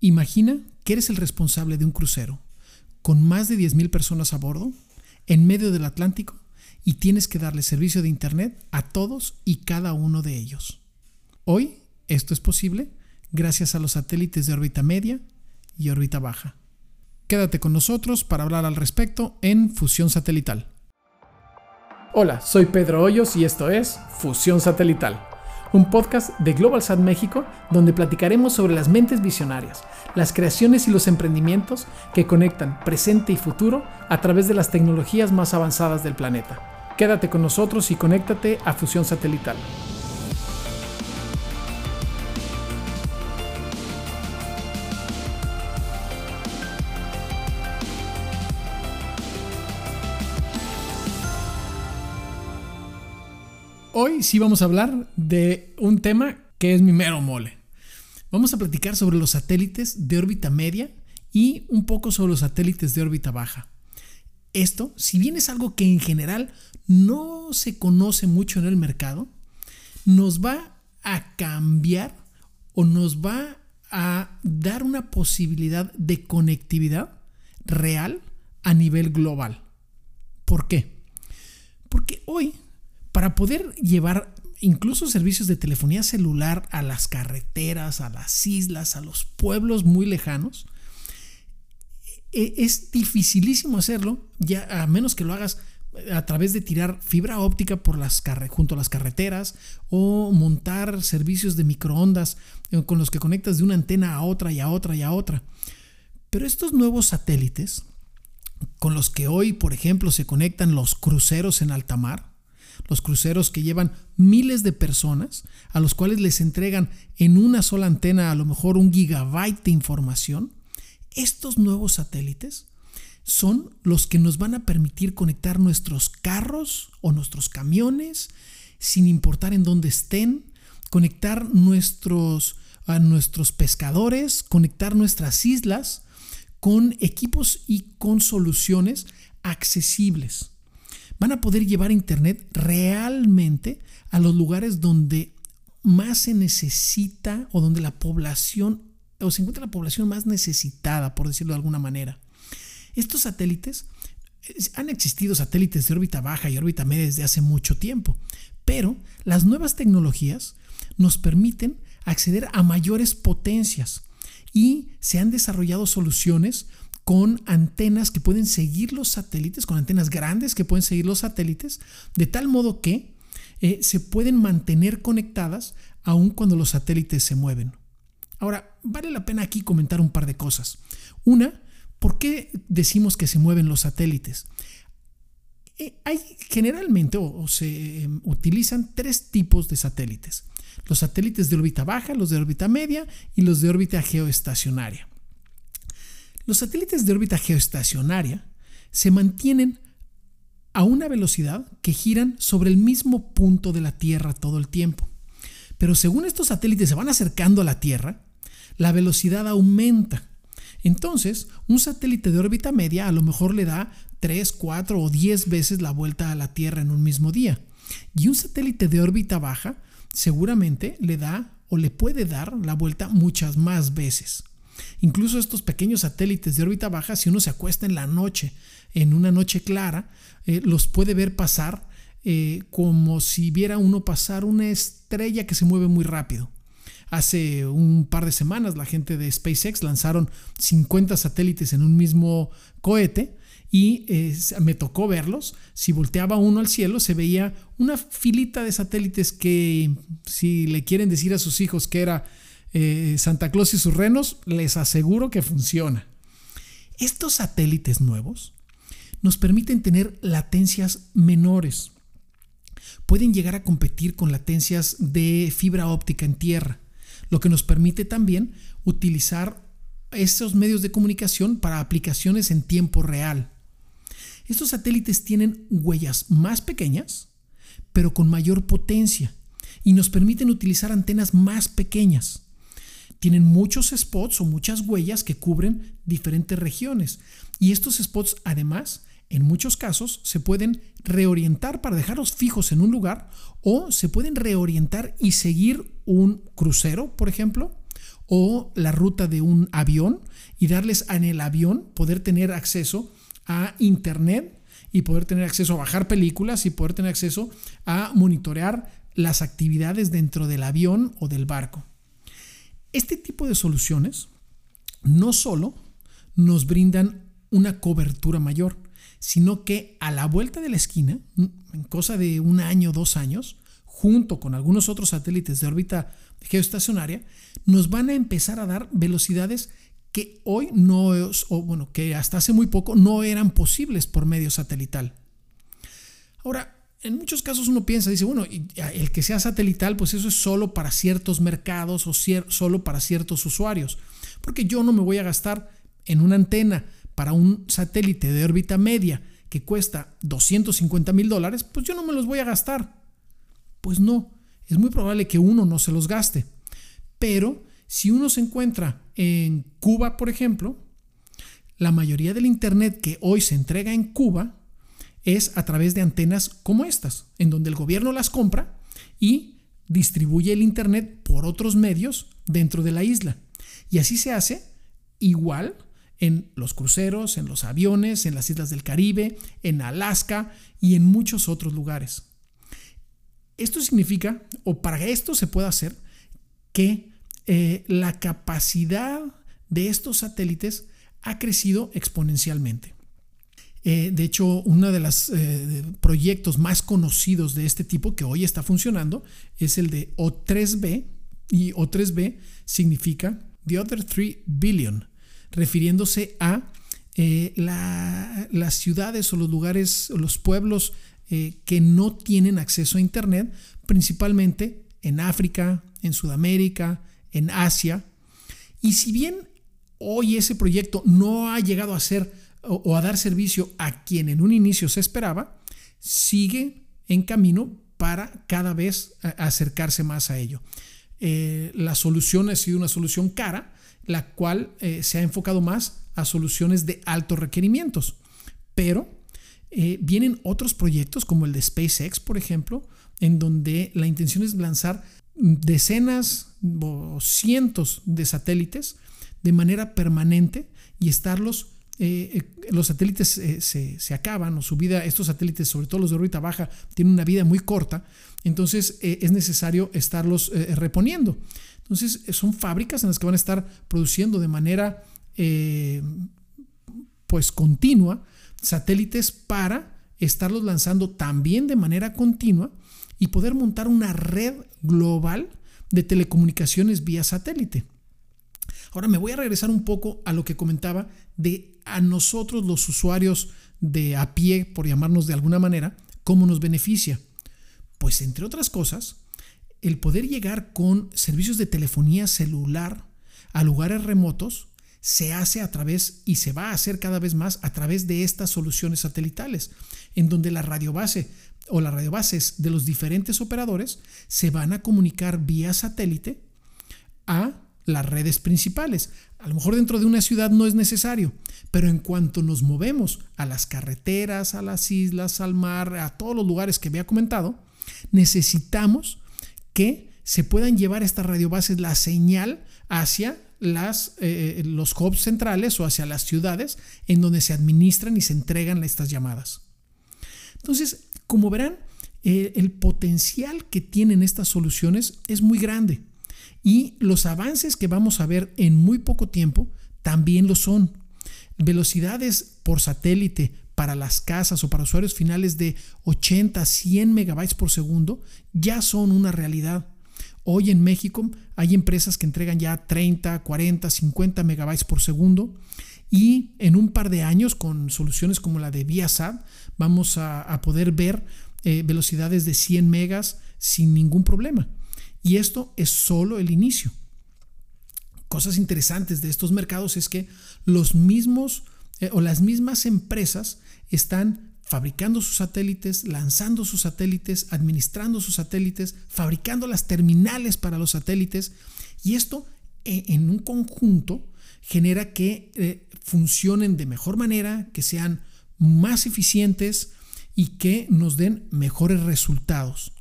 Imagina que eres el responsable de un crucero con más de 10.000 personas a bordo, en medio del Atlántico, y tienes que darle servicio de Internet a todos y cada uno de ellos. Hoy esto es posible gracias a los satélites de órbita media y órbita baja. Quédate con nosotros para hablar al respecto en Fusión Satelital. Hola, soy Pedro Hoyos y esto es Fusión Satelital un podcast de GlobalSat México donde platicaremos sobre las mentes visionarias, las creaciones y los emprendimientos que conectan presente y futuro a través de las tecnologías más avanzadas del planeta. Quédate con nosotros y conéctate a Fusión Satelital. Hoy sí vamos a hablar de un tema que es mi mero mole. Vamos a platicar sobre los satélites de órbita media y un poco sobre los satélites de órbita baja. Esto, si bien es algo que en general no se conoce mucho en el mercado, nos va a cambiar o nos va a dar una posibilidad de conectividad real a nivel global. ¿Por qué? Porque hoy para poder llevar incluso servicios de telefonía celular a las carreteras, a las islas, a los pueblos muy lejanos, e, es dificilísimo hacerlo, ya a menos que lo hagas a través de tirar fibra óptica por las junto a las carreteras o montar servicios de microondas eh, con los que conectas de una antena a otra y a otra y a otra. Pero estos nuevos satélites, con los que hoy, por ejemplo, se conectan los cruceros en alta mar, los cruceros que llevan miles de personas, a los cuales les entregan en una sola antena a lo mejor un gigabyte de información, estos nuevos satélites son los que nos van a permitir conectar nuestros carros o nuestros camiones, sin importar en dónde estén, conectar nuestros, a nuestros pescadores, conectar nuestras islas con equipos y con soluciones accesibles van a poder llevar Internet realmente a los lugares donde más se necesita o donde la población o se encuentra la población más necesitada, por decirlo de alguna manera. Estos satélites, han existido satélites de órbita baja y órbita media desde hace mucho tiempo, pero las nuevas tecnologías nos permiten acceder a mayores potencias y se han desarrollado soluciones con antenas que pueden seguir los satélites, con antenas grandes que pueden seguir los satélites, de tal modo que eh, se pueden mantener conectadas aun cuando los satélites se mueven. Ahora, vale la pena aquí comentar un par de cosas. Una, ¿por qué decimos que se mueven los satélites? Eh, hay generalmente o, se em, utilizan tres tipos de satélites. Los satélites de órbita baja, los de órbita media y los de órbita geoestacionaria. Los satélites de órbita geoestacionaria se mantienen a una velocidad que giran sobre el mismo punto de la Tierra todo el tiempo. Pero según estos satélites se van acercando a la Tierra, la velocidad aumenta. Entonces, un satélite de órbita media a lo mejor le da 3, 4 o 10 veces la vuelta a la Tierra en un mismo día. Y un satélite de órbita baja seguramente le da o le puede dar la vuelta muchas más veces. Incluso estos pequeños satélites de órbita baja, si uno se acuesta en la noche, en una noche clara, eh, los puede ver pasar eh, como si viera uno pasar una estrella que se mueve muy rápido. Hace un par de semanas la gente de SpaceX lanzaron 50 satélites en un mismo cohete y eh, me tocó verlos. Si volteaba uno al cielo se veía una filita de satélites que si le quieren decir a sus hijos que era eh, Santa Claus y sus renos, les aseguro que funciona. Estos satélites nuevos nos permiten tener latencias menores. Pueden llegar a competir con latencias de fibra óptica en tierra, lo que nos permite también utilizar estos medios de comunicación para aplicaciones en tiempo real. Estos satélites tienen huellas más pequeñas, pero con mayor potencia, y nos permiten utilizar antenas más pequeñas tienen muchos spots o muchas huellas que cubren diferentes regiones. Y estos spots además, en muchos casos, se pueden reorientar para dejarlos fijos en un lugar o se pueden reorientar y seguir un crucero, por ejemplo, o la ruta de un avión y darles en el avión poder tener acceso a internet y poder tener acceso a bajar películas y poder tener acceso a monitorear las actividades dentro del avión o del barco. Este tipo de soluciones no solo nos brindan una cobertura mayor, sino que a la vuelta de la esquina, en cosa de un año, dos años, junto con algunos otros satélites de órbita geoestacionaria, nos van a empezar a dar velocidades que hoy no, o bueno, que hasta hace muy poco no eran posibles por medio satelital. Ahora, en muchos casos uno piensa, dice, bueno, el que sea satelital, pues eso es solo para ciertos mercados o solo para ciertos usuarios, porque yo no me voy a gastar en una antena para un satélite de órbita media que cuesta 250 mil dólares, pues yo no me los voy a gastar. Pues no, es muy probable que uno no se los gaste. Pero si uno se encuentra en Cuba, por ejemplo, la mayoría del Internet que hoy se entrega en Cuba es a través de antenas como estas, en donde el gobierno las compra y distribuye el Internet por otros medios dentro de la isla. Y así se hace igual en los cruceros, en los aviones, en las islas del Caribe, en Alaska y en muchos otros lugares. Esto significa, o para esto se puede hacer, que eh, la capacidad de estos satélites ha crecido exponencialmente. Eh, de hecho, uno de los eh, proyectos más conocidos de este tipo que hoy está funcionando es el de O3B, y O3B significa The Other 3 Billion, refiriéndose a las ciudades o los lugares o los pueblos que no tienen acceso a Internet, principalmente en África, en Sudamérica, en Asia. Y si bien hoy ese proyecto no ha llegado a ser o, a dar servicio a quien en un inicio se esperaba, sigue en camino para cada vez acercarse más a ello. Eh, la solución ha sido una solución cara, la cual eh, se ha enfocado más a soluciones de altos requerimientos. Pero eh, vienen otros proyectos como el de SpaceX, por ejemplo, en donde la intención es lanzar decenas o cientos de satélites de manera permanente y estarlos eh, eh, los satélites eh, se, acaban o su vida, estos satélites, sobre todo los de órbita baja, tienen una vida muy corta, entonces es necesario estarlos reponiendo. Entonces son fábricas en las que van a estar produciendo de manera pues continua satélites para estarlos lanzando también de manera continua y poder montar una red global de telecomunicaciones vía satélite. Ahora me voy a regresar un poco a lo que comentaba de a nosotros los usuarios de a pie, por llamarnos de alguna manera, cómo nos beneficia. Pues entre otras cosas, el poder llegar con servicios de telefonía celular a lugares remotos se hace a través y se va a hacer cada vez más a través de estas soluciones satelitales, en donde la radiobase o las radiobases de los diferentes operadores se van a comunicar vía satélite a las redes principales. A lo mejor dentro de una ciudad no es necesario, pero en cuanto nos movemos a las carreteras, a las islas, al mar, a todos los lugares que había comentado, necesitamos que se puedan llevar estas radiobases la señal hacia las, eh, los hubs centrales o hacia las ciudades en donde se administran y se entregan estas llamadas. Entonces, como verán, eh, el potencial que tienen estas soluciones es muy grande y los avances que vamos a ver en muy poco tiempo también lo son. Velocidades por satélite para las casas o para usuarios finales de 80 a 100 megabytes por segundo ya son una realidad. Hoy en México hay empresas que entregan ya 30, 40, 50 megabytes por segundo y en un par de años con soluciones como la de Viasat vamos a, poder ver eh, velocidades de 100 megas sin ningún problema. Y esto es solo el inicio. Cosas interesantes de estos mercados es que los mismos eh, o las mismas empresas están fabricando sus satélites, lanzando sus satélites, administrando sus satélites, fabricando las terminales para los satélites. Y esto eh, en un conjunto genera que eh, funcionen de mejor manera, que sean más eficientes y que nos den mejores resultados.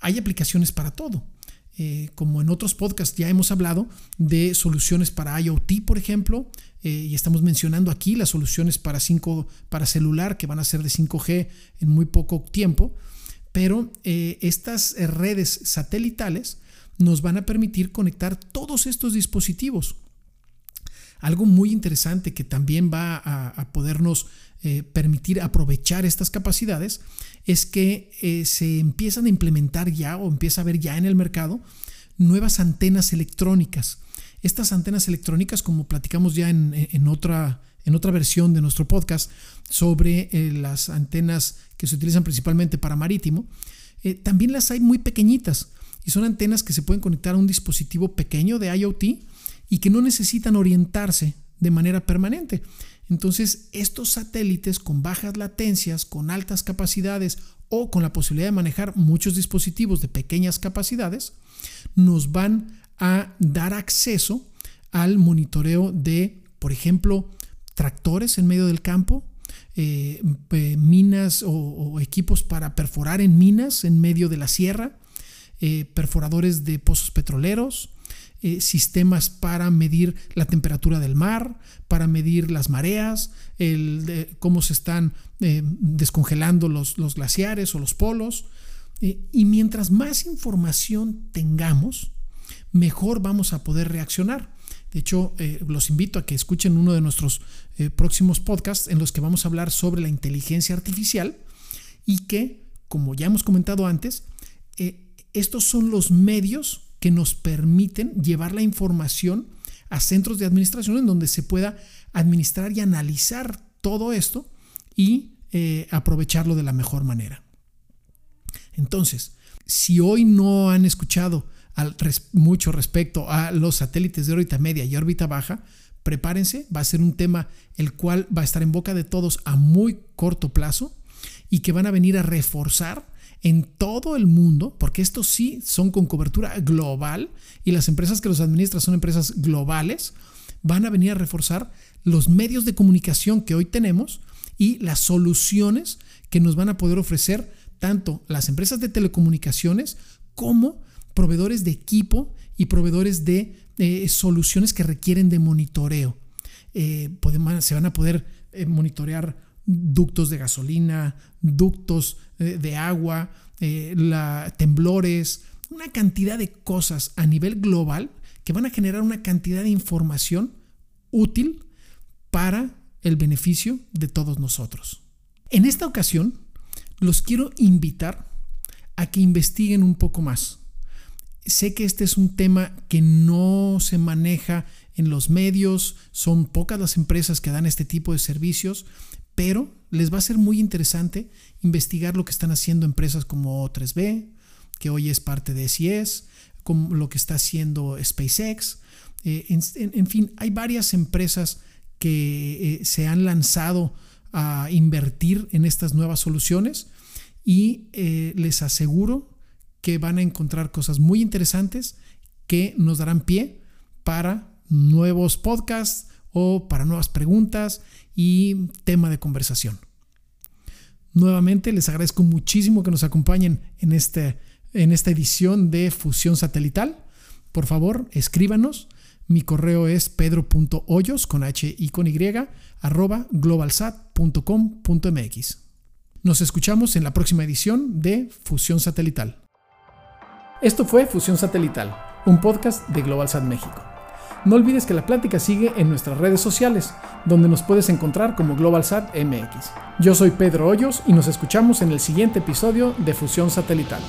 Hay aplicaciones para todo. eh, como en otros podcasts ya hemos hablado, de soluciones para IoT, por ejemplo, eh, y estamos mencionando aquí las soluciones para 5 para celular que van a ser de 5G en muy poco tiempo, pero eh, estas redes satelitales nos van a permitir conectar todos estos dispositivos. Algo muy interesante que también va a, podernos eh, permitir aprovechar estas capacidades es que se empiezan a implementar ya o empieza a haber ya en el mercado nuevas antenas electrónicas. Estas antenas electrónicas, como platicamos ya en, otra, en otra versión de nuestro podcast sobre eh, las antenas que se utilizan principalmente para marítimo, eh, también las hay muy pequeñitas y son antenas que se pueden conectar a un dispositivo pequeño de IoT y que no necesitan orientarse de manera permanente. Entonces, estos satélites con bajas latencias, con altas capacidades o con la posibilidad de manejar muchos dispositivos de pequeñas capacidades, nos van a dar acceso al monitoreo de, por ejemplo, tractores en medio del campo, eh, eh, minas o, equipos para perforar en minas en medio de la sierra, eh, perforadores de pozos petroleros, sistemas para medir la temperatura del mar, para medir las mareas, el, cómo se están descongelando los, los, glaciares o los polos. y mientras más información tengamos, mejor vamos a poder reaccionar. De hecho, eh, los invito a que escuchen uno de nuestros eh, próximos podcasts en los que vamos a hablar sobre la inteligencia artificial y que, como ya hemos comentado antes, eh, estos son los medios que nos permiten llevar la información a centros de administración en donde se pueda administrar y analizar todo esto y aprovecharlo de la mejor manera. Entonces, si hoy no han escuchado mucho respecto a los satélites de órbita media y órbita baja, prepárense, va a ser un tema el cual va a estar en boca de todos a muy corto plazo y que van a venir a reforzar en todo el mundo, porque estos sí son con cobertura global y las empresas que los administran son empresas globales, van a venir a reforzar los medios de comunicación que hoy tenemos y las soluciones que nos van a poder ofrecer tanto las empresas de telecomunicaciones como proveedores de equipo y proveedores de eh, soluciones que requieren de monitoreo. Eh, se van a poder eh, monitorear ductos de gasolina, ductos de agua, la, temblores, una cantidad de cosas a nivel global que van a generar una cantidad de información útil para el beneficio de todos nosotros. En esta ocasión, los quiero invitar a que investiguen un poco más sé que este es un tema que no se maneja en los medios, son pocas las empresas que dan este tipo de servicios, pero les va a ser muy interesante investigar lo que están haciendo empresas como 3B, que hoy es parte de SIS, como lo que está haciendo SpaceX. Eh, en, fin, hay varias empresas que eh, se han lanzado a invertir en estas nuevas soluciones y eh, les aseguro que van a encontrar cosas muy interesantes que nos darán pie para nuevos podcasts o para nuevas preguntas y tema de conversación. Nuevamente les agradezco muchísimo que nos acompañen en, este, en esta edición de Fusión Satelital. Por favor, escríbanos. Mi correo es pedro.hoyos con h y con y. Nos escuchamos en la próxima edición de Fusión Satelital. Esto fue Fusión Satelital, un podcast de GlobalSat México. No olvides que la plática sigue en nuestras redes sociales, donde nos puedes encontrar como GlobalSat MX. Yo soy Pedro Hoyos y nos escuchamos en el siguiente episodio de Fusión Satelital.